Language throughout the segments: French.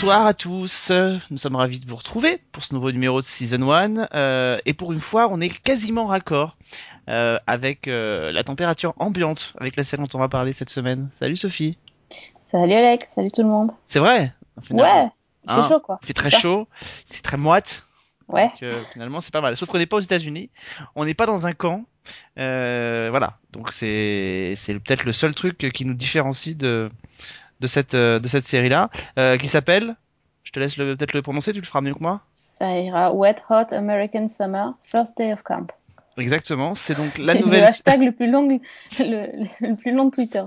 Bonsoir à tous, nous sommes ravis de vous retrouver pour ce nouveau numéro de Season 1 euh, et pour une fois on est quasiment raccord euh, avec euh, la température ambiante avec la série dont on va parler cette semaine. Salut Sophie. Salut Alex, salut tout le monde. C'est vrai? Ouais, il fait chaud quoi. Il fait très Ça. chaud, c'est très moite, Ouais. donc euh, finalement c'est pas mal. Sauf qu'on n'est pas aux États-Unis, on n'est pas dans un camp, voilà. Donc c'est peut-être le seul truc qui nous différencie de de cette euh, de cette série là, qui s'appelle. Je te laisse le- peut-être le prononcer, tu le feras mieux que moi. Ça ira Wet Hot American Summer, First Day of Camp. Exactement, c'est donc la C'est nouvelle. le hashtag le plus long, le, le plus long de Twitter.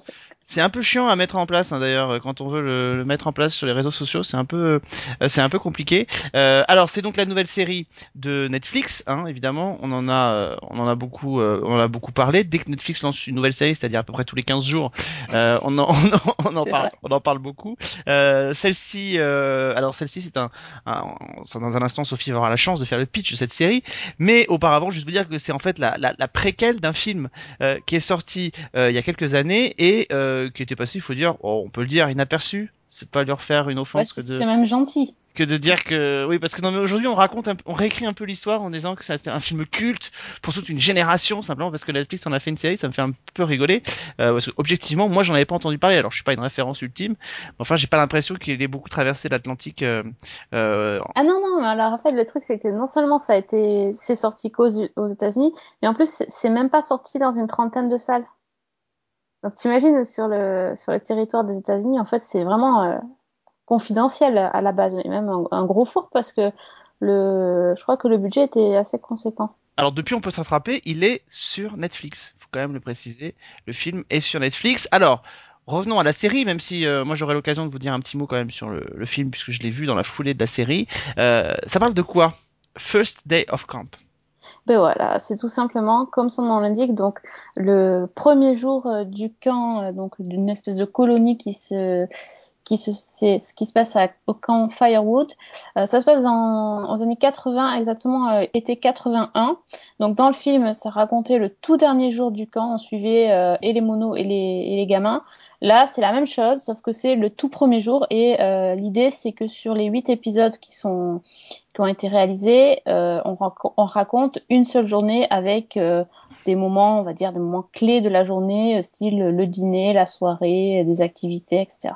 C'est un peu chiant à mettre en place hein, d'ailleurs quand on veut le, le mettre en place sur les réseaux sociaux, c'est un peu euh, c'est un peu compliqué. Euh, alors c'est donc la nouvelle série de Netflix, hein, évidemment, on en a euh, on en a beaucoup euh, on en a beaucoup parlé. Dès que Netflix lance une nouvelle série, c'est-à-dire à peu près tous les 15 jours, euh, on en on en, on en parle vrai. on en parle beaucoup. Euh, celle-ci euh, alors celle-ci c'est un, un dans un instant Sophie avoir la chance de faire le pitch de cette série, mais auparavant juste vous dire que c'est en fait la la, la préquelle d'un film euh, qui est sorti euh, il y a quelques années et euh, qui était passé, il faut dire, oh, on peut le dire, inaperçu. C'est pas lui refaire une offense c'est que, c'est de, même gentil. que de dire que oui, parce que non mais aujourd'hui on raconte, un- on réécrit un peu l'histoire en disant que c'est un film culte pour toute une génération simplement parce que Netflix en a fait une série, ça me fait un peu rigoler euh, parce que objectivement moi j'en avais pas entendu parler. Alors je suis pas une référence ultime, mais enfin j'ai pas l'impression qu'il ait beaucoup traversé l'Atlantique. Euh, euh, Ah non, non, mais alors en fait, le truc, c'est que non seulement ça a été, c'est sorti qu'aux aux États-Unis, mais en plus, c'est même pas sorti dans une trentaine de salles. Donc t'imagines, sur le, sur le territoire des États-Unis, en fait, c'est vraiment euh, confidentiel à la base, mais même un, gros four parce que le, je crois que le budget était assez conséquent. Alors depuis on peut se rattraper, il est sur Netflix. Faut quand même le préciser. Le film est sur Netflix. Alors revenons à la série, même si euh, moi j'aurai l'occasion de vous dire un petit mot quand même sur le, le film puisque je l'ai vu dans la foulée de la série. Euh, ça parle de quoi? First Day of Camp. Ben voilà, c'est tout simplement comme son nom l'indique, donc le premier jour euh, du camp, euh, donc d'une espèce de colonie qui se qui se ce qui se passe au camp Firewood. Euh, ça se passe dans, aux années 80, exactement euh, été 81. Donc dans le film, ça racontait le tout dernier jour du camp. On suivait euh, et les monos et les, et les gamins. Là, c'est la même chose, sauf que c'est le tout premier jour. Et euh, l'idée, c'est que sur les huit épisodes qui sont qui ont été réalisés, euh, on, rac- on raconte une seule journée avec euh, des moments, on va dire, des moments clés de la journée, style le dîner, la soirée, des activités, etc.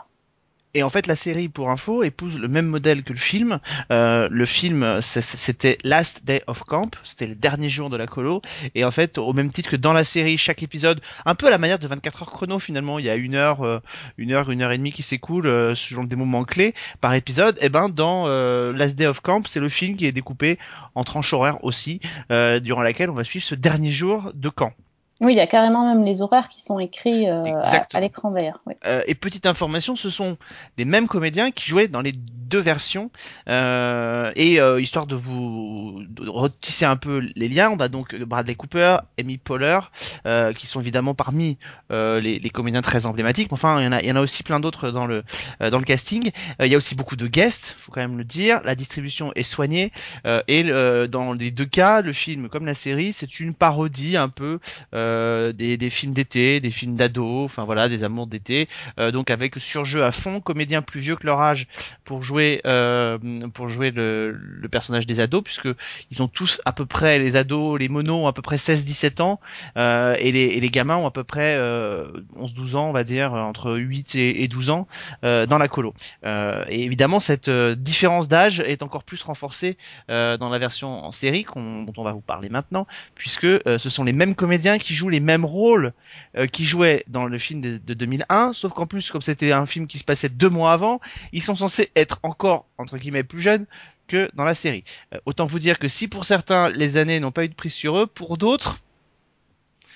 Et en fait, la série, pour info, épouse le même modèle que le film. Euh, le film, c'était Last Day of Camp, c'était le dernier jour de la colo. Et en fait, au même titre que dans la série, chaque épisode, un peu à la manière de 24 heures chrono finalement, il y a une heure, euh, une heure, une heure et demie qui s'écoule euh, selon des moments clés par épisode. Et ben, dans euh, Last Day of Camp, c'est le film qui est découpé en tranches horaires aussi, durant laquelle on va suivre ce dernier jour de camp. Oui, il y a carrément même les horaires qui sont écrits euh, à, l'écran vert. Oui. Euh, et petite information, ce sont les mêmes comédiens qui jouaient dans les deux versions. Euh, et euh, histoire de vous de retisser un peu les liens, on a donc Bradley Cooper, Amy Poehler, euh, qui sont évidemment parmi euh, les, les comédiens très emblématiques. Enfin, il y en a, il y en a aussi plein d'autres dans le euh, dans le casting. Euh, il y a aussi beaucoup de guests, faut quand même le dire. La distribution est soignée euh, et euh, dans les deux cas, le film comme la série, c'est une parodie un peu euh, des, des films d'été, des films d'ado, enfin voilà, des amours d'été. Euh, donc avec surjeu à fond, comédiens plus vieux que leur âge pour jouer euh, pour jouer le, personnage des ados, puisque ils ont tous à peu près les ados, les monos ont à peu près 16-17 ans euh, et, les, gamins ont à peu près euh, 11-12 ans, on va dire entre 8 et, et 12 ans euh, dans la colo. Euh, et évidemment cette euh, différence d'âge est encore plus renforcée euh, dans la version en série dont on va vous parler maintenant, puisque euh, ce sont les mêmes comédiens qui jouent les mêmes rôles euh, qui jouaient dans le film de, de 2001, sauf qu'en plus, comme c'était un film qui se passait deux mois avant, ils sont censés être encore, entre guillemets, plus jeunes que dans la série. Euh, autant vous dire que si pour certains, les années n'ont pas eu de prise sur eux, pour d'autres,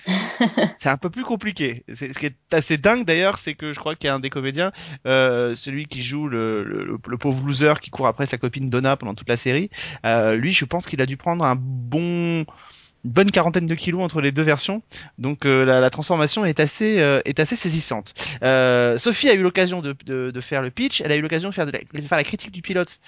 c'est un peu plus compliqué. Ce qui est assez dingue d'ailleurs, c'est que je crois qu'il y a un des comédiens, euh, celui qui joue le, le, le pauvre loser qui court après sa copine Donna pendant toute la série, euh, lui je pense qu'il a dû prendre un bon une bonne quarantaine de kilos entre les deux versions. Donc euh, la, la, transformation est assez euh, est assez saisissante. Euh, Sophie a eu l'occasion de, de, de, faire le pitch, elle a eu l'occasion de faire de, la, de faire la critique du pilote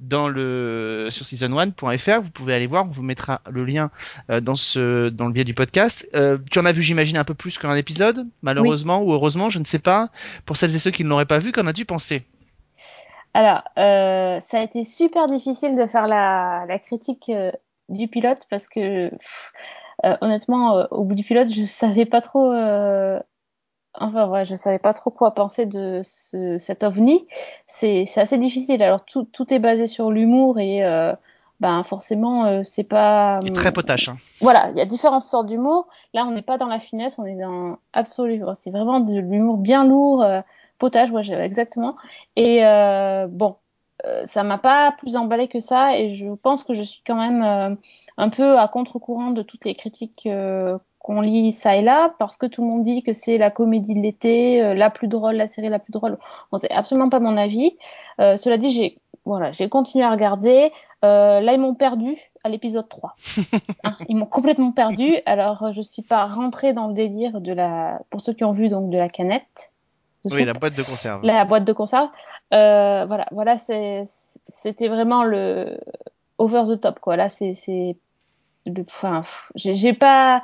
dans le sur season1.fr. Vous pouvez aller voir, on vous mettra le lien euh, dans ce dans le biais du podcast. Euh, tu en as vu, j'imagine, un peu plus qu'un épisode, malheureusement oui. ou heureusement, je ne sais pas. Pour celles et ceux qui ne l'auraient pas vu, qu'en as-tu pensé? Alors, euh, ça a été super difficile de faire la, la critique euh, du pilote parce que pff, euh, honnêtement, euh, au bout du pilote, je savais pas trop. Euh, enfin, ouais, je savais pas trop quoi penser de ce, cet ovni. C'est assez difficile. Alors, tout, tout est basé sur l'humour et ben forcément, c'est pas. très potache. Hein. Voilà, il y a différentes sortes d'humour. Là, on n'est pas dans la finesse, on est dans absolu. C'est vraiment de l'humour bien lourd potage, ouais, exactement. Et euh, bon, euh, ça m'a pas plus emballé que ça, et je pense que je suis quand même euh, un peu à contre-courant de toutes les critiques euh, qu'on lit ça et là, parce que tout le monde dit que c'est la comédie de l'été, euh, la plus drôle, la série la plus drôle. Bon, c'est absolument pas mon avis. cela dit, j'ai voilà, j'ai continué à regarder. là, ils m'ont perdu à l'épisode 3. hein, ils m'ont complètement perdu. Alors, je suis pas rentrée dans le délire de la, pour ceux qui ont vu donc de la canette. Oui, la boîte de conserve. La boîte de conserve. Euh, voilà, voilà, c'était vraiment le over the top, quoi. Là, c'est, enfin, j'ai pas,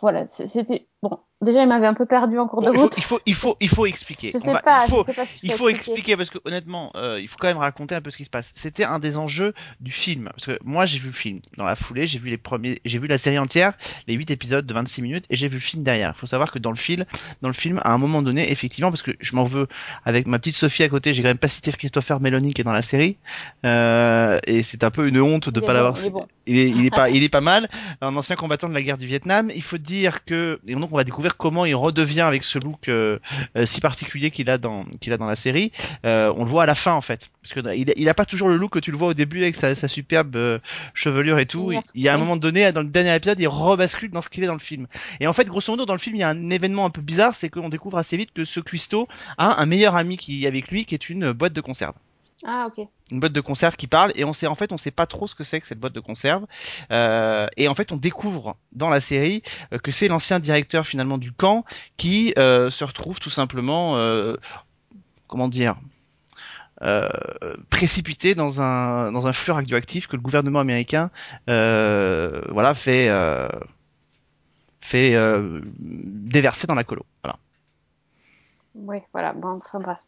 voilà, c'était bon. Déjà, il m'avait un peu perdu en cours de route. Il faut, il faut, il faut, expliquer. Je sais va, pas, il faut, je sais pas si il faut expliquer. parce que honnêtement, euh, il faut quand même raconter un peu ce qui se passe. C'était un des enjeux du film parce que moi j'ai vu le film dans la foulée, j'ai vu les premiers, j'ai vu la série entière, les 8 épisodes de 26 minutes et j'ai vu le film derrière. Il faut savoir que dans le film, dans le film, à un moment donné, effectivement, parce que je m'en veux avec ma petite Sophie à côté, j'ai quand même pas cité Christopher Meloni qui est dans la série euh, et c'est un peu une honte de il pas bon, l'avoir. Il bon. Il est, il est pas, il est pas mal. Un ancien combattant de la guerre du Vietnam. Il faut dire que et donc on va découvrir comment il redevient avec ce look euh, euh, si particulier qu'il a dans qu'il a dans la série. Euh, on le voit à la fin en fait, parce que il, il a pas toujours le look que tu le vois au début avec sa, sa superbe chevelure et tout. Il, il y a un moment donné, dans le dernier épisode, il rebascule dans ce qu'il est dans le film. Et en fait, grosso modo, dans le film, il y a un événement un peu bizarre, c'est qu'on découvre assez vite que ce cuistot a un meilleur ami qui est avec lui, qui est une boîte de conserve. Ah ok. Une boîte de conserve qui parle et on sait en fait on sait pas trop ce que c'est que cette boîte de conserve euh, et en fait on découvre dans la série euh, que c'est l'ancien directeur finalement du camp qui euh, se retrouve tout simplement euh, comment dire euh, précipité dans un dans un flux radioactif que le gouvernement américain voilà fait fait déverser dans la colo voilà oui, voilà. Bon, enfin bref,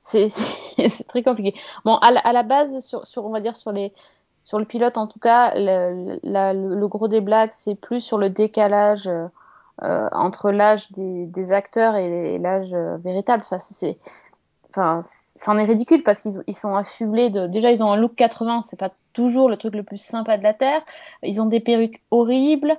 c'est très compliqué. Bon, à la, base, sur, sur, on va dire sur les, sur le pilote en tout cas, le, le, le gros des blagues, c'est plus sur le décalage euh, entre l'âge des, des, acteurs et, l'âge euh, véritable. Enfin, c'est, enfin, c'en est ridicule parce qu'ils ils sont affublés de. Déjà, ils ont un look 80, c'est pas toujours le truc le plus sympa de la terre. Ils ont des perruques horribles.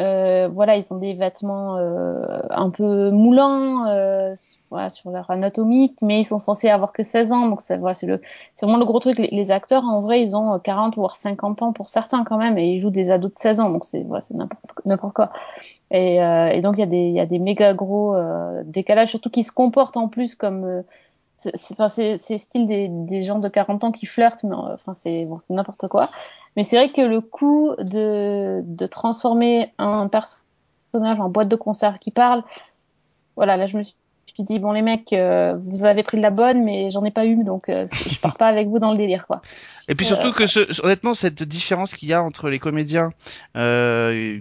Euh, voilà, ils ont des vêtements euh, un peu moulants euh, voilà, sur leur anatomie, mais ils sont censés avoir que 16 ans, donc c'est voilà, le, vraiment le gros truc. Les, acteurs, en vrai, ils ont 40 voire 50 ans pour certains quand même, et ils jouent des ados de 16 ans, donc c'est voilà, n'importe quoi. Et, euh, et donc il y a des y a des méga gros euh, décalages, surtout qui se comportent en plus comme euh, c'est c'est style des, des gens de 40 ans qui flirtent, mais enfin c'est bon, c'est n'importe quoi. Mais c'est vrai que le coup de, de transformer un personnage en boîte de conserve qui parle, voilà, là je me suis dit bon les mecs, euh, vous avez pris de la bonne, mais j'en ai pas eu, donc euh, je pars pas avec vous dans le délire quoi. Et puis surtout euh, que ce, honnêtement cette différence qu'il y a entre les comédiens euh,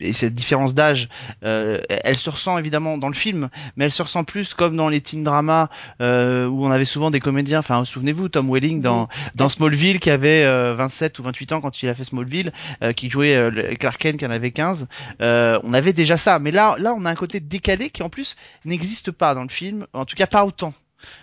et cette différence d'âge, euh, elle se ressent évidemment dans le film, mais elle se ressent plus comme dans les teen dramas euh, où on avait souvent des comédiens. Enfin, souvenez-vous, Tom Welling dans oui. dans Smallville qui avait euh, 27 ou 28 ans quand il a fait Smallville, euh, qui jouait euh, Clark Kent qui en avait 15. Euh, on avait déjà ça, mais là, là, on a un côté décalé qui en plus n'existe pas dans le film, en tout cas pas autant.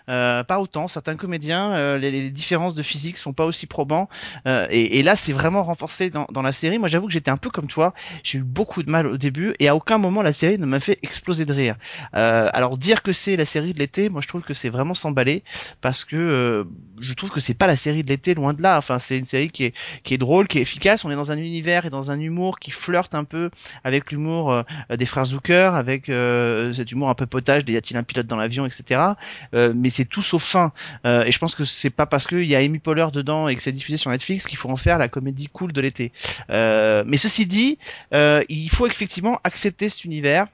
Euh, pas autant. Certains comédiens, euh, les, différences de physique sont pas aussi probants. Euh, et, et, là, c'est vraiment renforcé dans, la série. Moi, j'avoue que j'étais un peu comme toi. J'ai eu beaucoup de mal au début et à aucun moment la série ne m'a fait exploser de rire. Euh, alors dire que c'est la série de l'été, moi, je trouve que c'est vraiment s'emballer parce que je trouve que c'est pas la série de l'été, loin de là. Enfin, c'est une série qui est drôle, qui est efficace. On est dans un univers et dans un humour qui flirte un peu avec l'humour des frères Zucker, avec cet humour un peu potage, y a-t-il un pilote dans l'avion, etc. mais c'est tout sauf fin. et je pense que c'est pas parce qu'il y a Amy Poehler dedans et que c'est diffusé sur Netflix qu'il faut en faire la comédie cool de l'été. mais ceci dit, il faut effectivement accepter cet univers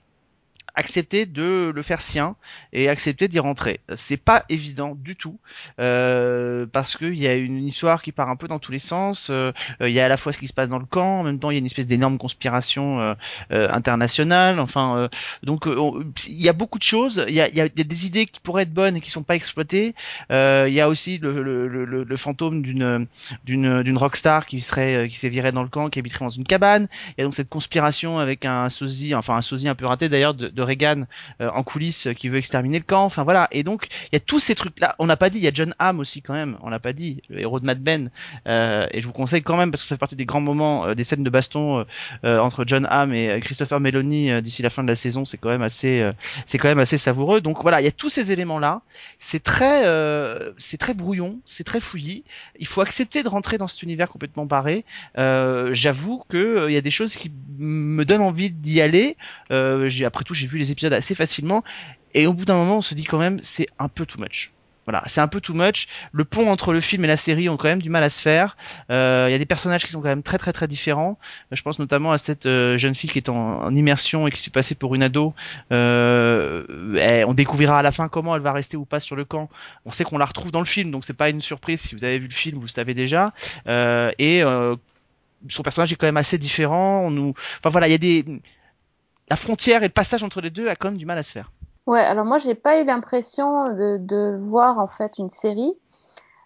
accepter de le faire sien et accepter d'y rentrer. C'est pas évident du tout euh, parce qu'il y a une histoire qui part un peu dans tous les sens. Euh, il y a à la fois ce qui se passe dans le camp, en même temps il y a une espèce d'énorme conspiration euh, euh internationale. Enfin, euh, donc il y a beaucoup de choses. Il y a, il des idées qui pourraient être bonnes et qui sont pas exploitées. il y a aussi le fantôme d'une d'une d'une rockstar qui serait qui s'est virée dans le camp, qui habiterait dans une cabane. Il y a donc cette conspiration avec un sosie, enfin un sosie un peu raté d'ailleurs de de Reagan euh, en coulisses euh, qui veut exterminer le camp. Enfin voilà. Et donc il y a tous ces trucs là. On n'a pas dit. Il y a John Hamm aussi quand même. On l'a pas dit. Le héros de Mad. Euh, et je vous conseille quand même parce que ça fait partie des grands moments des scènes de baston entre John Hamm et Christopher Meloni d'ici la fin de la saison. C'est quand même assez. c'est quand même assez savoureux. Donc voilà. Il y a tous ces éléments là. C'est très. c'est très brouillon. C'est très fouillis. Il faut accepter de rentrer dans cet univers complètement barré. J'avoue que il y a des choses qui me donnent envie d'y aller. après tout j'ai vu les épisodes assez facilement et au bout d'un moment on se dit quand même c'est un peu too much. Voilà, c'est un peu too much. Le pont entre le film et la série ont quand même du mal à se faire. Euh, il y a des personnages qui sont quand même très très très différents. Euh, je pense notamment à cette euh, jeune fille qui est en, immersion et qui s'est passée pour une ado. on découvrira à la fin comment elle va rester ou pas sur le camp. On sait qu'on la retrouve dans le film, donc c'est pas une surprise. Si vous avez vu le film, vous le savez déjà. et son personnage est quand même assez différent. On nous, enfin voilà, il y a des la frontière et le passage entre les deux a quand même du mal à se faire. Ouais, alors moi j'ai pas eu l'impression de, voir en fait une série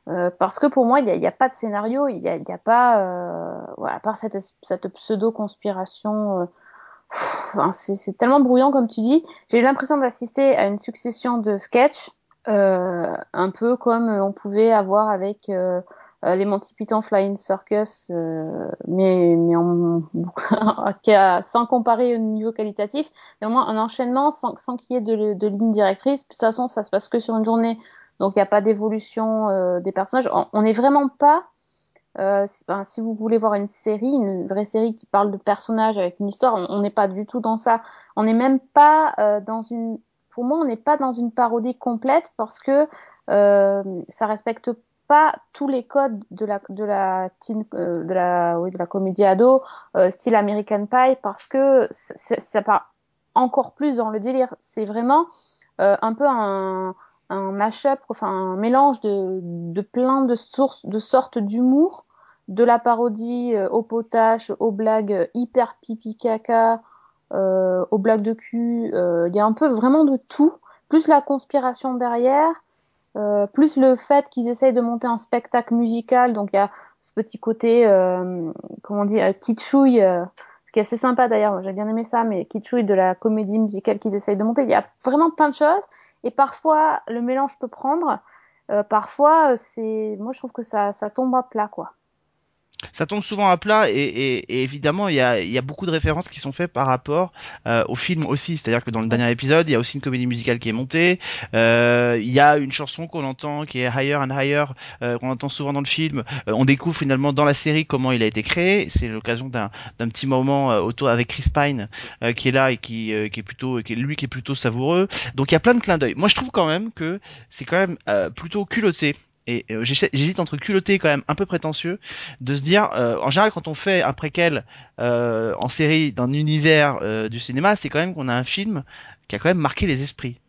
euh, parce que pour moi il n'y a, pas de scénario, il n'y a, pas, euh, à part cette, pseudo conspiration. Euh, c'est tellement brouillant comme tu dis. J'ai eu l'impression d'assister à une succession de sketchs, euh, un peu comme on pouvait avoir avec les Monty Python Flying Circus, euh, mais, mais en, sans comparer au niveau qualitatif, mais au moins un enchaînement sans, sans qu'il y ait de, de, ligne directrice. De toute façon, ça se passe que sur une journée, donc il n'y a pas d'évolution euh, des personnages. On n'est vraiment pas, euh, si, vous voulez voir une série, une vraie série qui parle de personnages avec une histoire, on n'est pas du tout dans ça. On n'est même pas euh, dans une, pour moi, on n'est pas dans une parodie complète parce que euh, ça respecte pas tous les codes de la de la teen, euh, de la oui, de la comédie ado euh, style American Pie parce que ça part encore plus dans le délire. C'est vraiment euh, un peu un un mash-up, enfin un mélange de, de plein de sources, de sortes d'humour, de la parodie au potache, aux blagues hyper pipi caca, aux blagues de cul. Il y a un peu vraiment de tout, plus la conspiration derrière. Euh, plus le fait qu'ils essayent de monter un spectacle musical, donc il y a ce petit côté, euh, comment dire, kitschouille, euh, ce qui est assez sympa d'ailleurs, j'ai bien aimé ça, mais kitschouille de la comédie musicale qu'ils essayent de monter. Il y a vraiment plein de choses, et parfois le mélange peut prendre, euh, parfois c'est, moi je trouve que ça, ça tombe à plat, quoi ça tombe souvent à plat et, et, et évidemment il y a, y a, beaucoup de références qui sont faites par rapport euh, au film aussi. C'est-à-dire que dans le dernier épisode il y a aussi une comédie musicale qui est montée. Euh, il y a une chanson qu'on entend qui est Higher and Higher euh, qu'on entend souvent dans le film. Euh, on découvre finalement dans la série comment il a été créé. C'est l'occasion d'un petit moment euh, autour avec Chris Pine qui est là et qui, qui est plutôt qui est lui qui est plutôt savoureux. Donc il y a plein de clins d'œil. Moi je trouve quand même que c'est quand même plutôt culotté et euh, j'hésite entre culotté quand même un peu prétentieux de se dire euh, en général quand on fait un préquel euh, en série dans l'univers euh, du cinéma c'est quand même qu'on a un film qui a quand même marqué les esprits.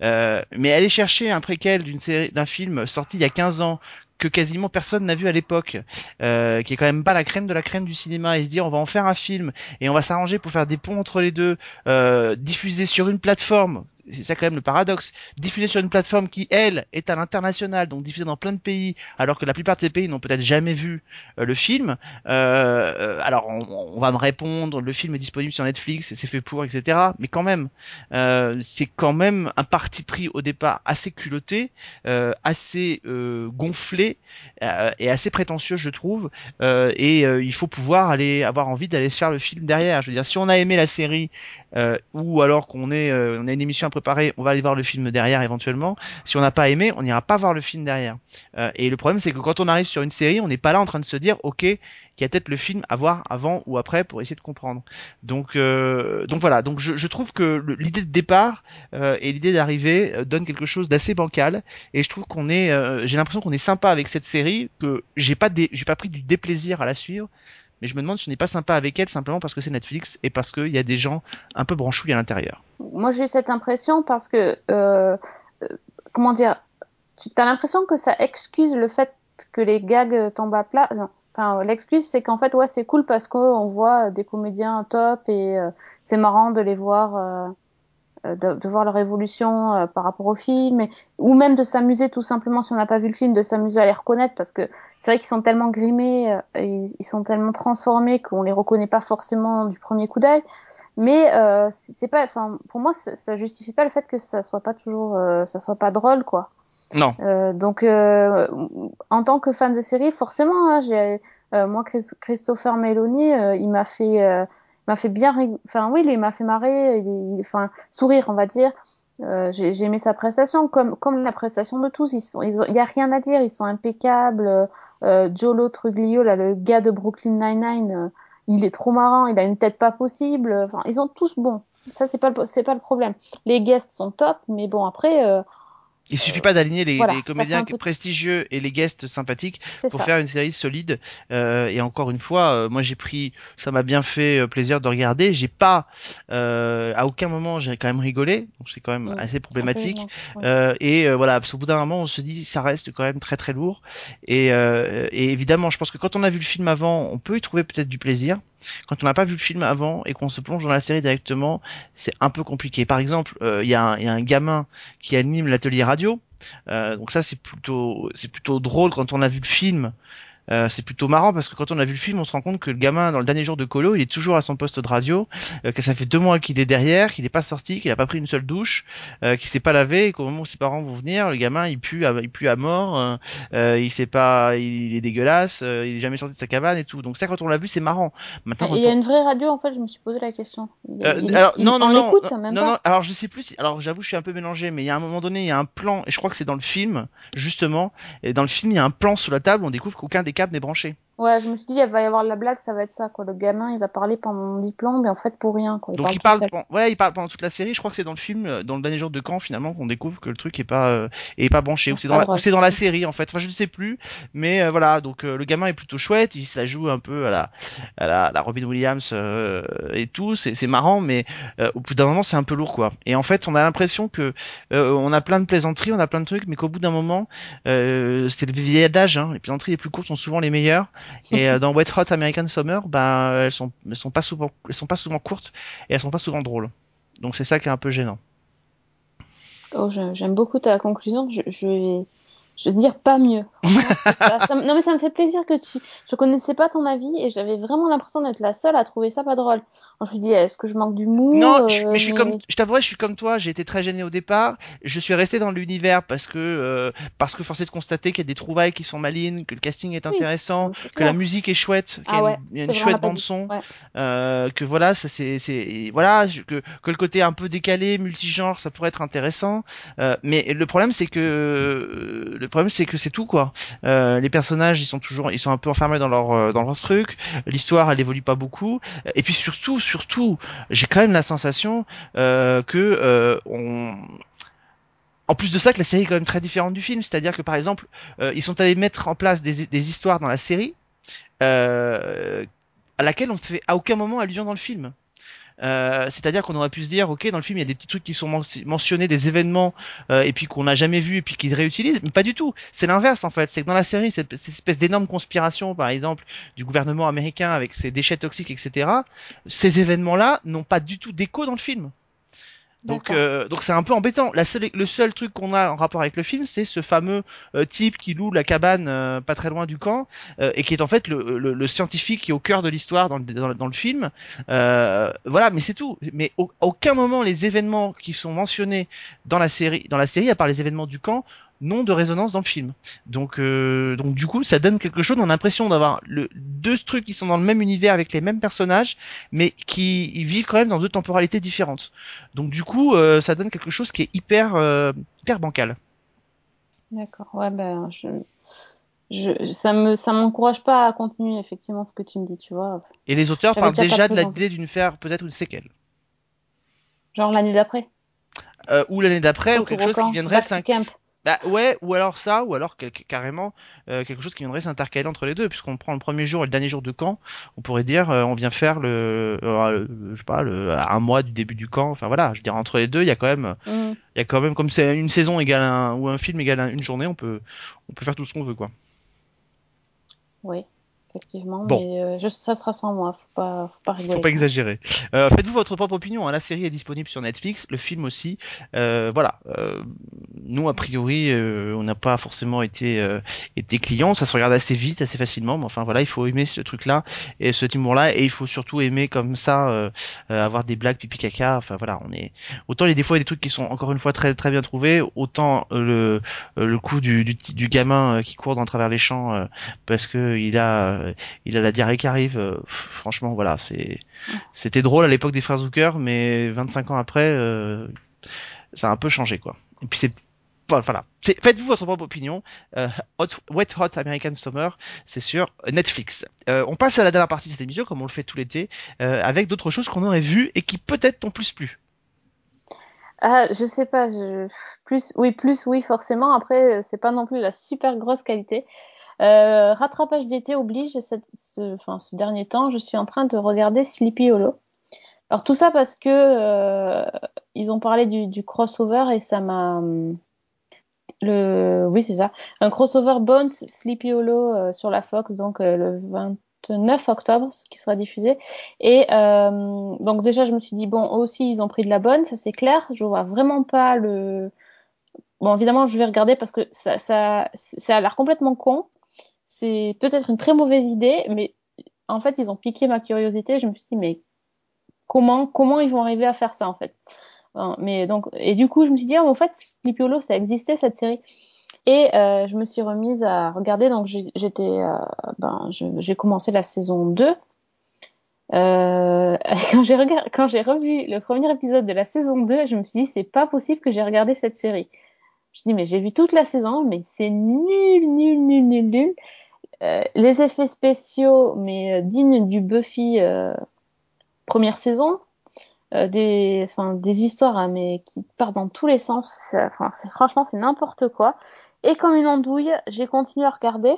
Mais aller chercher un préquel d'une série d'un film sorti il y a 15 ans que quasiment personne n'a vu à l'époque, qui est quand même pas la crème de la crème du cinéma, et se dire on va en faire un film et on va s'arranger pour faire des ponts entre les deux, euh, diffuser sur une plateforme c'est ça quand même le paradoxe, diffuser sur une plateforme qui, elle, est à l'international, donc diffusée dans plein de pays, alors que la plupart de ces pays n'ont peut-être jamais vu euh, le film. Euh, euh, alors, on, va me répondre, le film est disponible sur Netflix, c'est fait pour, etc. Mais quand même, c'est quand même un parti pris au départ assez culotté, assez gonflé et assez prétentieux, je trouve. et il faut pouvoir aller avoir envie d'aller se faire le film derrière. Je veux dire, si on a aimé la série, ou alors qu'on est, on a une émission préparé, on va aller voir le film derrière éventuellement. Si on n'a pas aimé, on n'ira pas voir le film derrière. Euh, et le problème, c'est que quand on arrive sur une série, on n'est pas là en train de se dire, ok, qu'il y a peut-être le film à voir avant ou après pour essayer de comprendre. Donc, euh, donc voilà. Donc je, trouve que l'idée de départ euh, et l'idée d'arrivée euh, donne quelque chose d'assez bancal. Et je trouve qu'on est, j'ai l'impression qu'on est sympa avec cette série, que j'ai pas, j'ai pas pris du déplaisir à la suivre. Mais je me demande si on n'est pas sympa avec elle simplement parce que c'est Netflix et parce qu'il y a des gens un peu branchouilles à l'intérieur. Moi, j'ai cette impression parce que, euh, euh, comment dire, tu as l'impression que ça excuse le fait que les gags tombent à plat. Enfin, l'excuse, c'est qu'en fait, ouais, c'est cool parce qu'on voit des comédiens top et euh, c'est marrant de les voir, euh, de, de voir leur évolution euh, par rapport au film, et- ou même de s'amuser tout simplement si on n'a pas vu le film, de s'amuser à les reconnaître parce que c'est vrai qu'ils sont tellement grimés, euh, ils, ils sont tellement transformés qu'on les reconnaît pas forcément du premier coup d'œil. Mais euh, c'est pas, enfin, pour moi, ça, ça justifie pas le fait que ça soit pas toujours, euh, ça soit pas drôle, quoi. Non. Euh, donc, euh, en tant que fan de série, forcément, hein, j'ai, euh, moi, Chris- Christopher Meloni, euh, il m'a fait, euh, m'a fait bien, enfin, oui, lui, il m'a fait marrer, il, enfin, sourire, on va dire. Euh, j'ai j'ai aimé sa prestation, comme comme la prestation de tous. Ils sont, ils ont, y a rien à dire, ils sont impeccables. Euh, Jolo Truglio, là, le gars de Brooklyn Nine-Nine, euh, il est trop marrant, il a une tête pas possible. Enfin, ils ont tous bon. Ça, c'est pas le, pas le problème. Les guests sont top, mais bon, après, euh, Il suffit pas d'aligner les, voilà, comédiens prestigieux et les guests sympathiques pour ça. faire une série solide. Euh, et encore une fois, euh, moi j'ai pris, ça m'a bien fait euh, plaisir de regarder. J'ai pas, euh, à aucun moment j'ai quand même rigolé, donc c'est quand même assez problématique. Ouais. Euh, et euh, voilà, parce qu'au bout d'un moment, on se dit, ça reste quand même très très lourd. Et, euh, et évidemment, je pense que quand on a vu le film avant, on peut y trouver peut-être du plaisir. Quand on n'a pas vu le film avant et qu'on se plonge dans la série directement, c'est un peu compliqué. Par exemple, euh, il y, a un- gamin qui anime l'atelier radio. Euh, donc ça, c'est plutôt, c'est plutôt drôle quand on a vu le film. Euh, c'est plutôt marrant parce que quand on a vu le film, on se rend compte que le gamin, dans le dernier jour de colo, il est toujours à son poste de radio, euh, que ça fait deux mois qu'il est derrière, qu'il n'est pas sorti, qu'il n'a pas pris une seule douche, euh, qu'il s'est pas lavé, et qu'au moment où ses parents vont venir, le gamin il pue, à, il pue à mort, euh, euh, il sait pas, il est dégueulasse, euh, il est jamais sorti de sa cabane et tout. Donc ça, quand on l'a vu, c'est marrant. Maintenant, il y a une vraie radio, en fait, je me suis posé la question. Il, euh, il- alors non on non non l'écoute, non, même non, pas. non, alors je sais plus si alors j'avoue je suis un peu mélangé mais il y a un moment donné il y a un plan et je crois que c'est dans le film justement et dans le film il y a un plan sous la table on découvre qu'aucun des câbles n'est branché Ouais, je me suis dit, il va y avoir la blague, ça va être ça, quoi. Le gamin, il va parler pendant mon diplôme, mais en fait, pour rien, quoi. donc il parle seul. pen- ouais il parle pendant toute la série. Je crois que c'est dans le film euh, dans le dernier jour de camp finalement qu'on découvre que le truc est pas euh, est pas branché. Ou c'est c'est dans la, drôle. ou c'est dans la série en fait. Enfin je ne sais plus. Mais euh, voilà. Donc euh, le gamin est plutôt chouette. Il se la joue un peu à la à la, à la Robin Williams euh, et tout. C'est marrant mais euh, au bout d'un moment c'est un peu lourd quoi. Et en fait on a l'impression que euh, on a plein de plaisanteries on a plein de trucs mais qu'au bout d'un moment euh, c'est le vieil adage hein, les plaisanteries les plus courtes sont souvent les meilleures et euh, dans Wet Hot American Summer ben elles sont elles sont pas souvent elles sont pas souvent courtes et elles sont pas souvent drôles donc c'est ça qui est un peu gênant Oh, j'aime beaucoup ta conclusion. Je, je vais, je vais dire pas mieux. Ça. Ça non, mais ça me fait plaisir que tu. Je connaissais pas ton avis et j'avais vraiment l'impression d'être la seule à trouver ça pas drôle. Alors, je me dis, est-ce que je manque d'humour Non, je, euh, mais je suis comme, je t'avouerai, je suis comme toi. J'ai été très gêné au départ. Je suis resté dans l'univers parce que, euh, parce que force est de constater qu'il y a des trouvailles qui sont malines, que le casting est Oui, intéressant, que la musique est chouette, qu'il y a Ah une, ouais, y a une l'a chouette bande son, Ouais. euh, que voilà, ça c'est, c'est, voilà, que, que le côté un peu décalé, multigenre, ça pourrait être intéressant. Euh, mais le problème c'est que, euh, le problème c'est que c'est tout quoi. Euh, les personnages, ils sont toujours, ils sont un peu enfermés dans leur, euh, dans leur truc. L'histoire, elle évolue pas beaucoup. Et puis surtout, surtout, j'ai quand même la sensation euh, que euh, on en plus de ça, que la série est quand même très différente du film, c'est-à-dire que par exemple, euh, ils sont allés mettre en place des, des histoires dans la série euh, à laquelle on fait à aucun moment allusion dans le film. Euh, c'est-à-dire qu'on aurait pu se dire, ok, dans le film il y a des petits trucs qui sont men- mentionnés, des événements, euh, et puis qu'on n'a jamais vu et puis qu'ils réutilisent, mais pas du tout. C'est l'inverse en fait. C'est que dans la série, cette, cette espèce d'énorme conspiration, par exemple, du gouvernement américain avec ses déchets toxiques, etc. Ces événements-là n'ont pas du tout d'écho dans le film. Donc, euh, donc c'est un peu embêtant. La seule, le seul truc qu'on a en rapport avec le film, c'est ce fameux euh, type qui loue la cabane euh, pas très loin du camp euh, et qui est en fait le, le, le scientifique qui est au cœur de l'histoire dans le, dans, le- dans le film. Euh, voilà, mais c'est tout. Mais au, à aucun moment les événements qui sont mentionnés dans la série, dans la série, à part les événements du camp, n'ont de résonance dans le film. Donc, euh, donc du coup, ça donne quelque chose. On a l'impression d'avoir le deux trucs qui sont dans le même univers avec les mêmes personnages, mais qui vivent quand même dans deux temporalités différentes. Donc du coup, euh, ça donne quelque chose qui est hyper euh, hyper bancal. D'accord. Ouais, ben, je, je, ça me, ça m'encourage pas à continuer effectivement ce que tu me dis, tu vois. Et les auteurs parlent déjà de l'idée d'une faire peut-être une séquelle, Genre l'année d'après. euh, ou l'année d'après, ou quelque chose qui viendrait back to s'in- camp. Bah ouais, ou alors ça, ou alors quel- carrément euh, quelque chose qui viendrait s'intercaler entre les deux, puisqu'on prend le premier jour et le dernier jour de camp, on pourrait dire euh, on vient faire le, euh, le- je sais pas, le, un mois du début du camp, enfin voilà, je veux dire entre les deux, il y a quand même, Mhm. il y a quand même comme c'est une saison égale un, ou un film égale un- une journée, on peut, on peut faire tout ce qu'on veut quoi. Oui, effectivement. Bon. Mais euh, ça sera sans moi. Faut pas, faut pas rigoler. Faut pas exagérer. Euh, Faites-vous votre propre opinion. Hein. La série est disponible sur Netflix, le film aussi. Euh, voilà. Euh, nous, a priori, on n'a pas forcément été été clients. Ça se regarde assez vite, assez facilement. Mais enfin, voilà, il faut aimer ce truc-là et ce humour-là, et il faut surtout aimer comme ça avoir des blagues pipi caca. Enfin voilà, on est autant il y a des trucs qui sont encore une fois très très bien trouvés, autant le le coup du du, du gamin qui court dans travers les champs parce que il a euh, il a la diarrhée qui arrive. euh, pff, franchement, voilà, c'est c'était drôle à l'époque des frères Zucker, mais 25 ans après, euh, ça a un peu changé, quoi. Et puis c'est voilà, Faites-vous votre propre opinion. Hot, Wet Hot American Summer, c'est sur Netflix. On passe à la dernière partie de cette émission, comme on le fait tout l'été, avec d'autres choses qu'on aurait vues et qui peut-être t'ont plus plu. Ah, je sais pas. Je... Plus, oui, plus, oui, forcément. Après, c'est pas non plus la super grosse qualité. Euh, rattrapage d'été oblige. Ce, dernier temps, je suis en train de regarder Sleepy Hollow. Alors tout ça parce que euh, ils ont parlé du, crossover et ça m'a hum, oui c'est ça un crossover Bones Sleepy Hollow euh, sur la Fox donc le 29 octobre ce qui sera diffusé et euh, donc déjà je me suis dit bon aussi ils ont pris de la bonne ça c'est clair je vois vraiment pas le bon évidemment je vais regarder parce que ça a l'air complètement con c'est peut-être une très mauvaise idée mais en fait ils ont piqué ma curiosité. Je me suis dit mais comment comment ils vont arriver à faire ça en fait? Hein, mais donc et du coup je me suis dit oh, en fait Sleepy Hollow ça existait cette série. Et euh, je me suis remise à regarder. Donc j'étais euh, ben j'ai commencé la saison 2 euh, quand j'ai quand j'ai revu le premier épisode de la saison 2 je me suis dit c'est pas possible que j'ai regardé cette série. Je me suis dit mais j'ai vu toute la saison mais c'est nul nul nul nul nul Euh, les effets spéciaux mais euh, dignes du Buffy euh, première saison des, enfin, des histoires hein, mais qui partent dans tous les sens. Franchement, c'est n'importe quoi. Et comme une andouille, j'ai continué à regarder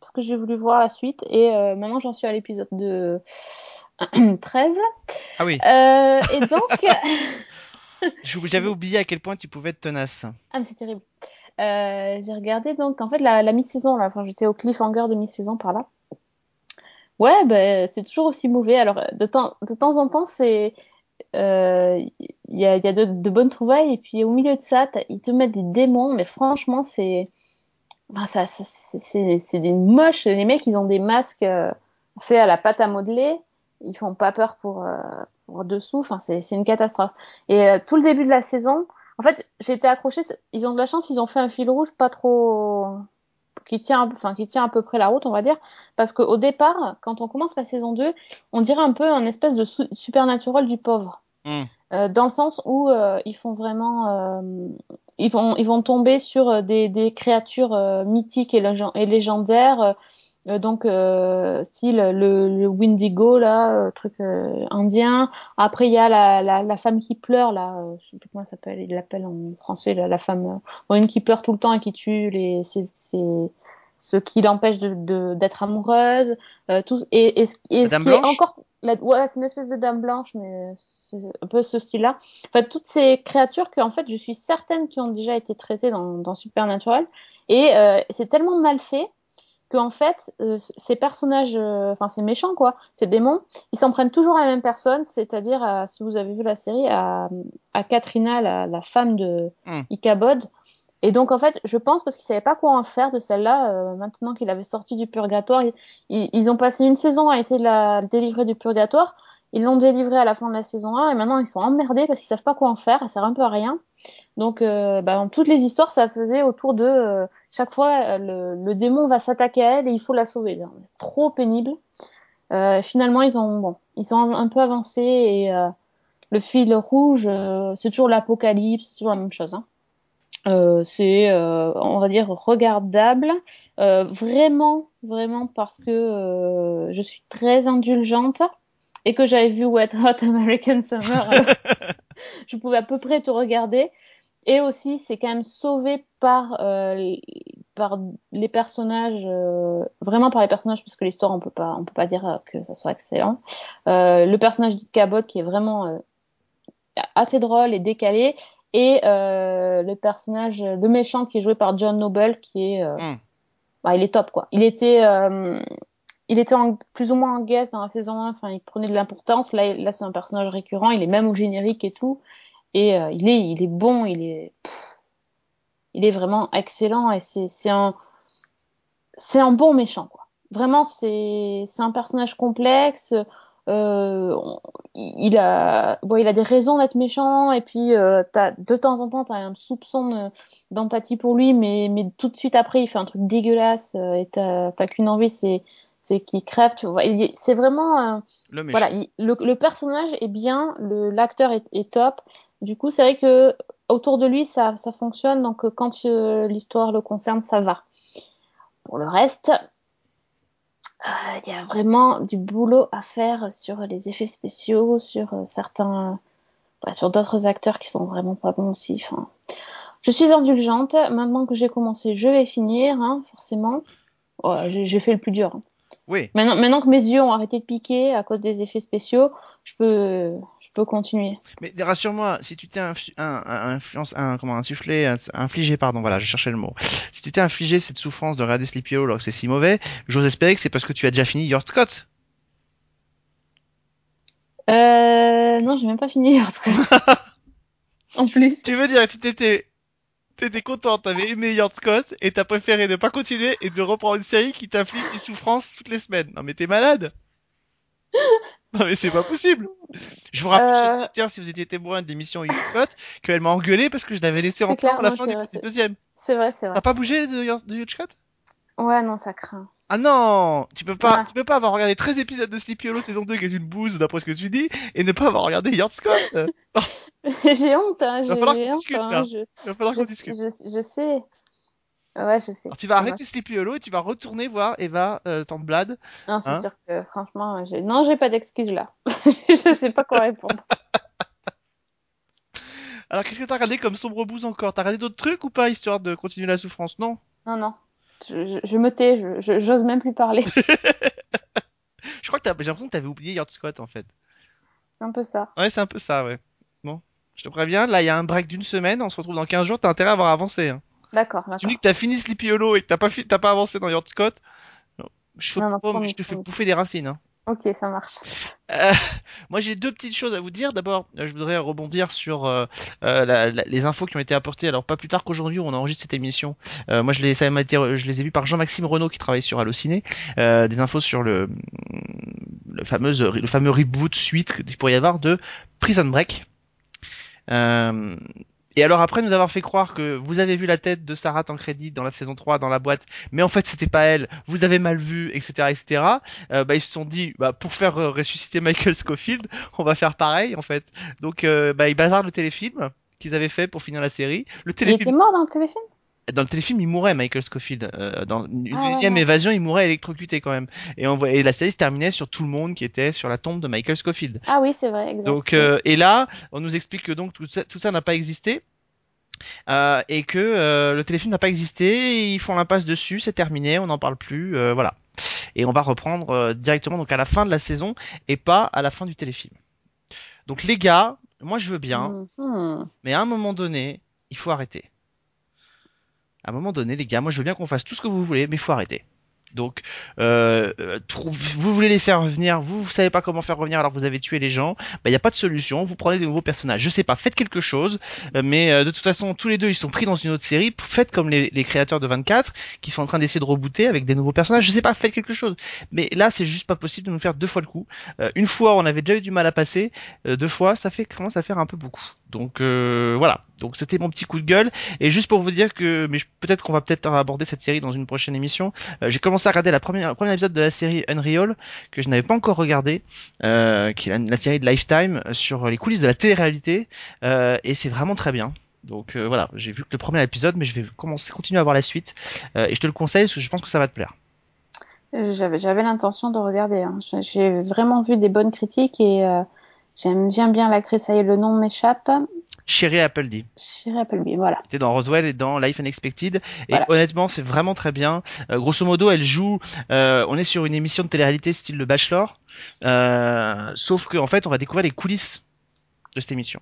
parce que j'ai voulu voir la suite et euh, maintenant j'en suis à l'épisode de 13. Ah oui, Euh, et donc, j'avais oublié à quel point tu pouvais être tenace. ah mais c'est terrible. Euh, j'ai regardé donc en fait la, la mi-saison là, enfin j'étais au cliffhanger de mi-saison par là. Ouais, ben c'est toujours aussi mauvais. Alors de temps de temps en temps c'est euh, il y a, y a de, de bonnes trouvailles. Et puis au milieu de ça ils te mettent des démons. Mais franchement c'est enfin, ça, ça- c'est des moches. Les mecs ils ont des masques euh, faits à la pâte à modeler. Ils font pas peur pour, euh, pour dessous. Enfin c'est c'est une catastrophe. Et euh, tout le début de la saison en fait j'ai été accrochée ils ont de la chance ils ont fait un fil rouge pas trop qui tient enfin qui tient à peu près la route on va dire parce qu'au départ quand on commence la saison 2 on dirait un peu un espèce de su- supernatural du pauvre Hmm. euh, dans le sens où euh, ils font vraiment euh, ils vont ils vont tomber sur des, des créatures mythiques et légendaires euh, donc euh, style le, le Windigo là euh, truc euh, indien. Après il y a la, la, la femme qui pleure là euh, je sais plus comment elle s'appelle il l'appelle en français la, la femme euh, bon, une qui pleure tout le temps et qui tue les ses, ses- ceux qui l'empêchent de de- d'être amoureuse. Euh, tout et, et, et ce qui est encore la, ouais c'est une espèce de dame blanche mais c'est un peu ce style là enfin toutes ces créatures que en fait je suis certaine qui ont déjà été traitées dans, dans Supernatural. Et euh, c'est tellement mal fait que en fait euh, ces personnages euh, enfin ces méchants quoi ces démons ils s'en prennent toujours à la même personne c'est-à-dire à- si vous avez vu la série à, à Katrina la, la femme de Hmm. Ichabod et donc en fait je pense parce qu'ils savaient pas quoi en faire de celle-là euh, maintenant qu'il avait sorti du purgatoire ils, ils- ils ont passé une saison à essayer de la délivrer du purgatoire Ils l'ont délivré à la fin de la saison 1 et maintenant ils sont emmerdés parce qu'ils savent pas quoi en faire. Ça sert un peu à rien. Donc, euh, bah, dans toutes les histoires, ça faisait autour de euh, chaque fois euh, le, le démon va s'attaquer à elle et il faut la sauver. C'est trop pénible. Euh, finalement, ils ont bon, ils ont un peu avancé et euh, le fil rouge, euh, c'est toujours l'apocalypse, c'est toujours la même chose. Hein. Euh, c'est, euh, on va dire, regardable, euh, vraiment, vraiment parce que je suis très indulgente et que j'avais vu Wet Hot American Summer, je pouvais à peu près tout regarder. Et aussi, c'est quand même sauvé par euh, par les personnages, euh, vraiment par les personnages, parce que l'histoire, on peut pas, on peut pas dire que ça soit excellent. Euh, le personnage du Cabot qui est vraiment assez drôle et décalé, et le personnage, le méchant qui est joué par John Noble, qui est, euh, Mm. bah, il est top quoi. Il était, il était plus ou moins en guest dans la saison 1, enfin il prenait de l'importance. Là, là c'est un personnage récurrent, il est même au générique et tout, et euh, il est, il est bon, il est, il est vraiment excellent et c'est, un, un bon méchant quoi. Vraiment, c'est, un personnage complexe. Euh, il a, bon, il a des raisons d'être méchant et puis euh, de temps en temps, t'as un soupçon de- d'empathie pour lui, mais, mais tout de suite après, il fait un truc dégueulasse et t'as qu'une envie, c'est, c'est qu'il crève. Tu vois, c'est vraiment, euh, Le voilà, il- le, le personnage est bien, le, l'acteur est, est top. Du coup, c'est vrai que autour de lui, ça, ça fonctionne. Donc, euh, quand euh, l'histoire le concerne, ça va. Pour le reste, euh, il y a vraiment du boulot à faire sur les effets spéciaux, sur certains, ouais, sur d'autres acteurs qui sont vraiment pas bons aussi. Enfin, je suis indulgente. Maintenant que j'ai commencé, je vais finir, hein, forcément. Ouais, j'ai j'ai fait le plus dur. hein. Oui. Maintenant, maintenant que mes yeux ont arrêté de piquer à cause des effets spéciaux, je peux, je peux continuer. Mais rassure-moi, si tu t'es infu- un, un, un, comment, insufflé, un- infligé, pardon, voilà, je cherchais le mot. Si tu t'es infligé cette souffrance de regarder Sleepy Hollow alors que c'est si mauvais, j'ose espérer que c'est parce que tu as déjà fini Your Scott. Euh, non, j'ai même pas fini. cas. en plus. Tu veux dire que t'étais, t'étais content, t'avais aimé Your Scott et t'as préféré ne pas continuer et de reprendre une série qui t'inflige des souffrances toutes les semaines. Non mais t'es malade. Non mais c'est pas possible. Je vous rappelle, Euh, si vous étiez témoin de l'émission Your Scott, qu'elle m'a engueulé parce que je l'avais laissé en à la fin du, vrai, deuxième. C'est vrai, c'est vrai. T'as pas bougé de Your Scott? Ouais, non, ça craint. Ah non, tu peux pas, Ah. tu peux pas avoir regardé 13 épisodes de Sleepy Hollow saison 2 qui est une bouse d'après ce que tu dis et ne pas avoir regardé Yard Scott. J'ai honte, hein, va j'ai falloir j'ai qu'on discute, hein, je, Il va falloir qu'on je, discute. je, je sais. Ouais, je sais. Alors tu vas arrêter Sleepy Hollow et tu vas retourner voir Eva euh, va. Non, c'est Hein sûr que, franchement, j'ai... non, j'ai pas d'excuses là. je sais pas quoi répondre. Alors qu'est-ce que t'as regardé comme sombre bouse encore? T'as regardé d'autres trucs ou pas histoire de continuer la souffrance? Non. Non, non. Je, me tais, je, j'ose même plus parler. Je crois que t'as, j'ai l'impression que t'avais oublié Yard Scott en fait. c'est un peu ça. Ouais, c'est un peu ça, ouais. Bon, je te préviens, là il y a un break d'une semaine, on se retrouve dans 15 jours, t'as intérêt à avoir avancé. Hein. D'accord, Si tu me dis que t'as fini Sleepy Hollow et que t'as pas, fi- t'as pas avancé dans Yard Scott, je, saute Non, non, pas, mais promis, je te fais bouffer des racines. Hein. Ok, ça marche. Euh, moi, j'ai deux petites choses à vous dire. D'abord, euh, je voudrais rebondir sur euh, euh, les infos qui ont été apportées. Alors, pas plus tard qu'aujourd'hui, on enregistre cette émission. Euh, moi, je les, été, je les ai vus par Jean-Maxime Renault qui travaille sur Allociné. Euh, des infos sur le, fameux, le fameux reboot suite qu'il pourrait y avoir de Prison Break. Euh, et alors après nous avoir fait croire que vous avez vu la tête de Sarah en crédit dans la saison 3 dans la boîte, mais en fait c'était pas elle, vous avez mal vu, etc., etc. Euh, bah ils se sont dit, bah pour faire euh, ressusciter Michael Scofield, on va faire pareil en fait. Donc euh, bah ils bazardent le téléfilm qu'ils avaient fait pour finir la série. Le Il téléfilm, était mort dans le téléfilm? Dans le téléfilm, il mourait Michael Scofield. Euh, dans une Ah, deuxième ouais. évasion, il mourait électrocuté quand même. Et, on voit, et la série se terminait sur tout le monde qui était sur la tombe de Michael Scofield. Ah oui, c'est vrai, exact. Donc euh, et là, on nous explique que donc tout ça, tout ça n'a pas existé. Euh, et que euh, le téléfilm n'a pas existé, ils font l'impasse dessus, c'est terminé, on n'en parle plus, euh, voilà. Et on va reprendre euh, directement donc à la fin de la saison et pas à la fin du téléfilm. Donc les gars, moi je veux bien, Mhm. mais à un moment donné, il faut arrêter. À un moment donné, les gars, moi je veux bien qu'on fasse tout ce que vous voulez, mais faut arrêter. Donc, euh, vous voulez les faire revenir, vous, vous savez pas comment faire revenir alors que vous avez tué les gens, bah, il n'y a pas de solution, vous prenez des nouveaux personnages. Je sais pas, faites quelque chose, euh, mais euh, de toute façon, tous les deux, ils sont pris dans une autre série, faites comme les, les créateurs de 24, qui sont en train d'essayer de rebooter avec des nouveaux personnages, je sais pas, faites quelque chose. Mais là, c'est juste pas possible de nous faire deux fois le coup. Euh, une fois, on avait déjà eu du mal à passer, euh, deux fois, ça fait commence à faire un peu beaucoup. Donc euh, voilà, donc c'était mon petit coup de gueule. Et juste pour vous dire que, mais peut-être qu'on va peut-être aborder cette série dans une prochaine émission. j'ai commencé à regarder le premier épisode de la série Unreal que je n'avais pas encore regardé, euh, qui est la, série de Lifetime sur les coulisses de la télé-réalité, euh, et c'est vraiment très bien. Donc euh, voilà, j'ai vu que le premier épisode, mais je vais commencer, continuer à voir la suite, et je te le conseille parce que je pense que ça va te plaire. J'avais, l'intention de regarder. hein. J'ai- vraiment vu des bonnes critiques et j'aime, bien l'actrice. Ça y est, le nom m'échappe. Chérie Appleby. Chérie Appleby, voilà. était dans Roswell et dans Life Unexpected et honnêtement c'est vraiment très bien Euh, grosso modo elle joue euh, on est sur une émission de télé-réalité style le Bachelor euh, sauf que en fait on va découvrir les coulisses de cette émission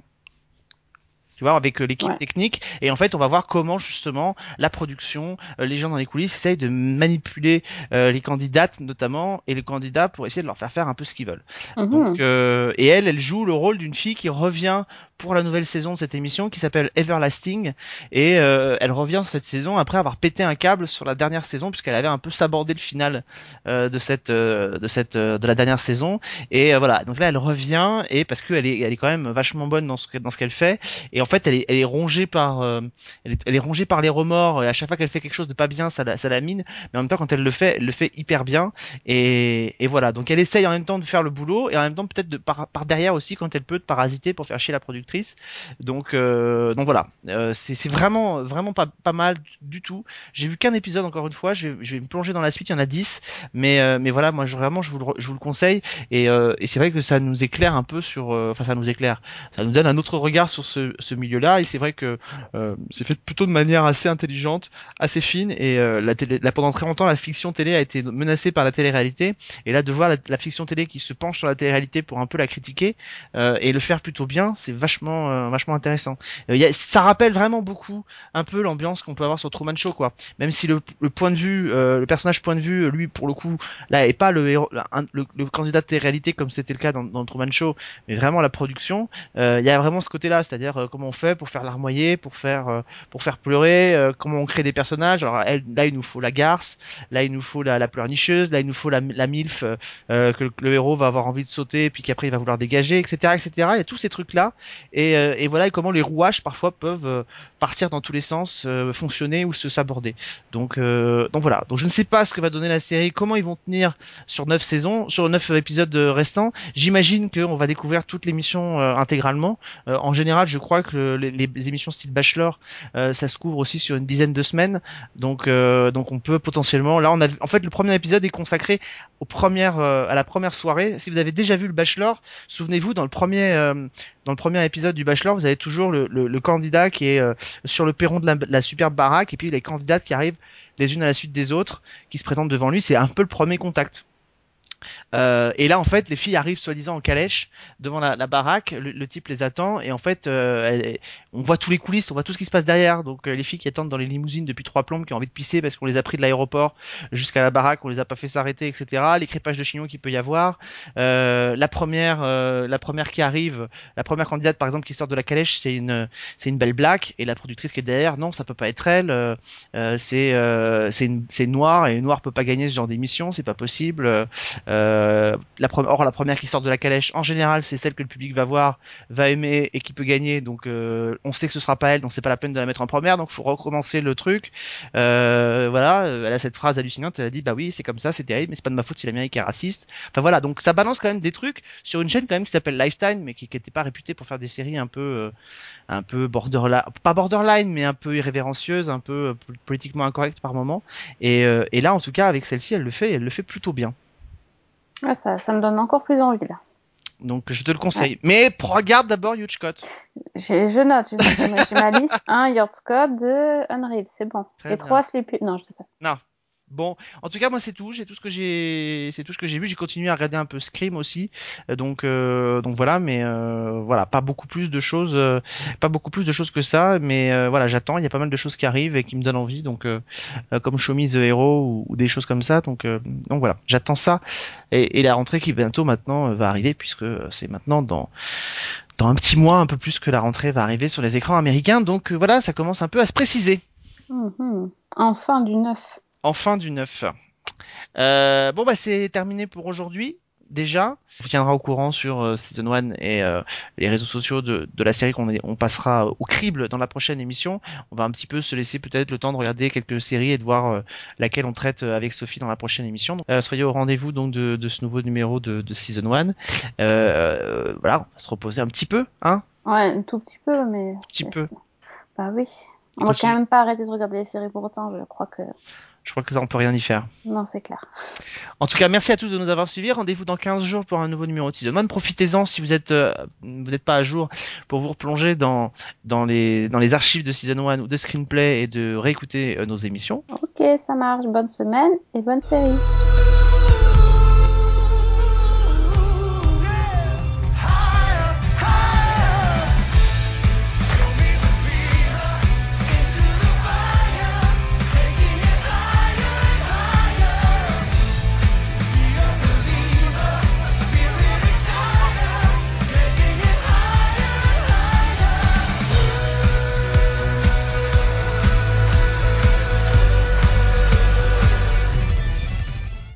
tu vois avec euh, l'équipe Ouais. technique et en fait on va voir comment justement la production euh, les gens dans les coulisses essayent de manipuler euh, les candidates notamment et les candidats pour essayer de leur faire faire un peu ce qu'ils veulent Mhm. donc, euh, et elle, elle joue le rôle d'une fille qui revient pour la nouvelle saison de cette émission qui s'appelle Everlasting. Et euh, elle revient cette saison après avoir pété un câble sur la dernière saison puisqu'elle avait un peu sabordé le final euh, de cette euh, de cette euh, de la dernière saison. Et euh, voilà, donc là elle revient et parce qu'elle est elle est quand même vachement bonne dans ce dans ce qu'elle fait. Et en fait elle est elle est rongée par euh, elle, est, elle est rongée par les remords. Et à chaque fois qu'elle fait quelque chose de pas bien, ça la, ça la mine. Mais en même temps quand elle le fait, elle le fait hyper bien. Et, et voilà, donc elle essaye en même temps de faire le boulot et en même temps peut-être de par, par derrière aussi quand elle peut de parasiter pour faire chier la productrice. Donc euh, donc voilà, Euh, c'est vraiment vraiment pas mal du tout. J'ai vu qu'un épisode encore une fois, je vais, je vais me plonger dans la suite, il y en a 10 mais euh, mais voilà, moi je, vraiment je vous le, je vous le conseille. Et, et c'est vrai que ça nous éclaire un peu sur enfin ça nous éclaire, ça nous donne un autre regard sur ce, ce milieu-là. Et c'est vrai que c'est fait plutôt de manière assez intelligente, assez fine. Et la télé, là, pendant très longtemps la fiction télé a été menacée par la télé-réalité. Et là de voir la, la fiction télé qui se penche sur la télé-réalité pour un peu la critiquer euh, et le faire plutôt bien, c'est vachement euh, vachement intéressant. Euh, y a- ça rappelle vraiment beaucoup un peu l'ambiance qu'on peut avoir sur Truman Show quoi. Même si le, le point de vue, euh, le personnage point de vue, lui pour le coup là est pas le héros, le, le candidat de télé-réalité comme c'était le cas dans, dans Truman Show, mais vraiment la production. euh, Il y a vraiment ce côté-là, c'est-à-dire euh, comment on fait pour faire larmoyer, pour faire euh, pour faire pleurer, euh, comment on crée des personnages. Alors là il nous faut la garce, là il nous faut la, la pleurnicheuse, là il nous faut la, la milf euh, euh, que le, le héros va avoir envie de sauter puis qu'après il va vouloir dégager, etc., etc. Il y a tous ces trucs là et, euh, et voilà et comment les rouages parfois peuvent euh, partir dans tous les sens, euh, fonctionner ou se saborder. Donc donc voilà. Donc je ne sais pas ce que va donner la série, comment ils vont tenir sur neuf saisons, sur neuf épisodes restants. J'imagine qu'on va découvrir toute l'émission euh, intégralement. En général, je crois que les, les émissions style Bachelor, ça se couvre aussi sur une dizaine de semaines. Donc donc on peut potentiellement. Là, on a en fait le premier épisode est consacré euh, à la première soirée. Si vous avez déjà vu le Bachelor, souvenez-vous dans le premier euh, dans le premier épisode du Bachelor, vous avez toujours le, candidat qui est euh, sur le perron de la, la superbe baraque et puis les candidates qui arrivent les unes à la suite des autres, qui se présentent devant lui. C'est un peu le premier contact. Euh, et là, en fait, les filles arrivent soi-disant en calèche devant la, la baraque. Le, le type les attend et en fait, euh, on voit tous les coulisses, on voit tout ce qui se passe derrière. Donc, euh, les filles qui attendent dans les limousines depuis trois plombes, qui ont envie de pisser parce qu'on les a pris de l'aéroport jusqu'à la baraque, on les a pas fait s'arrêter, etc. Les crépages de chignon qu'il peut y avoir. Euh, la première, euh, la première qui arrive, la première candidate par exemple qui sort de la calèche, c'est une, c'est une belle black et la productrice qui est derrière, non, ça peut pas être elle. euh, c'est, c'est une, c'est une noire et une noire peut pas gagner ce genre d'émission, c'est pas possible. Euh, euh, or la première qui sort de la calèche, en général, c'est celle que le public va voir, va aimer et qui peut gagner. Donc euh, on sait que ce sera pas elle, donc c'est pas la peine de la mettre en première. Donc faut recommencer le truc. Euh, voilà, elle a cette phrase hallucinante. Elle a dit bah oui, c'est comme ça, c'est terrible, mais c'est pas de ma faute si l'Amérique est raciste. Enfin voilà, donc ça balance quand même des trucs sur une chaîne quand même qui s'appelle Lifetime, mais qui, qui était pas réputée pour faire des séries un peu, un peu borderline, pas borderline, mais un peu irrévérencieuse, un peu politiquement incorrecte par moment. Et, et là, en tout cas, avec celle-ci, elle le fait, elle le fait plutôt bien. Ouais, ça, ça me donne encore plus envie là. Donc je te le conseille. Mais pro- regarde d'abord Scott. Je note, je note, j'ai ma- liste. 1 Yacht Scott, 2 Unreal, c'est bon. Très Et bien. 3 Sleepy. Non, je dis pas. Non. Bon, en tout cas, moi c'est tout. J'ai tout ce que j'ai, c'est tout ce que j'ai vu. J'ai continué à regarder un peu Scream aussi. Euh, donc, euh, donc voilà, mais euh, voilà, pas beaucoup plus de choses, euh, pas beaucoup plus de choses que ça. Mais euh, voilà, j'attends. Il y a pas mal de choses qui arrivent et qui me donnent envie. Donc, euh, comme Show Me the Hero ou, des choses comme ça. Donc, donc voilà, j'attends ça. Et, et la rentrée qui bientôt maintenant va arriver puisque c'est maintenant dans dans un petit mois, un peu plus que la rentrée va arriver sur les écrans américains. Donc voilà, ça commence un peu à se préciser. Mhm. Enfin du neuf. Enfin du neuf. Euh, bon bah c'est terminé pour aujourd'hui. Déjà, on vous tiendra au courant sur euh, Season 1 et euh, les réseaux sociaux de, de la série qu'on on passera au crible dans la prochaine émission. On va un petit peu se laisser peut-être le temps de regarder quelques séries et de voir euh, laquelle on traite avec Sophie dans la prochaine émission. Donc, soyez au rendez-vous donc de, de ce nouveau numéro de, de Season 1. Euh, voilà, on va se reposer un petit peu, hein Ouais, un tout petit peu, mais. Petit c'est- peu. Bah oui. On va quand même pas arrêter de regarder les séries pour autant. Je crois que. Je crois que ça on peut rien y faire. Non, c'est clair. En tout cas, merci à tous de nous avoir suivis. Rendez-vous dans 15 jours pour un nouveau numéro de Season 1. Profitez-en si vous êtes euh, vous n'êtes pas à jour pour vous replonger dans dans les dans les archives de Season 1 ou de Screenplay et de réécouter euh, nos émissions. Ok, ça marche. Bonne semaine et bonne série.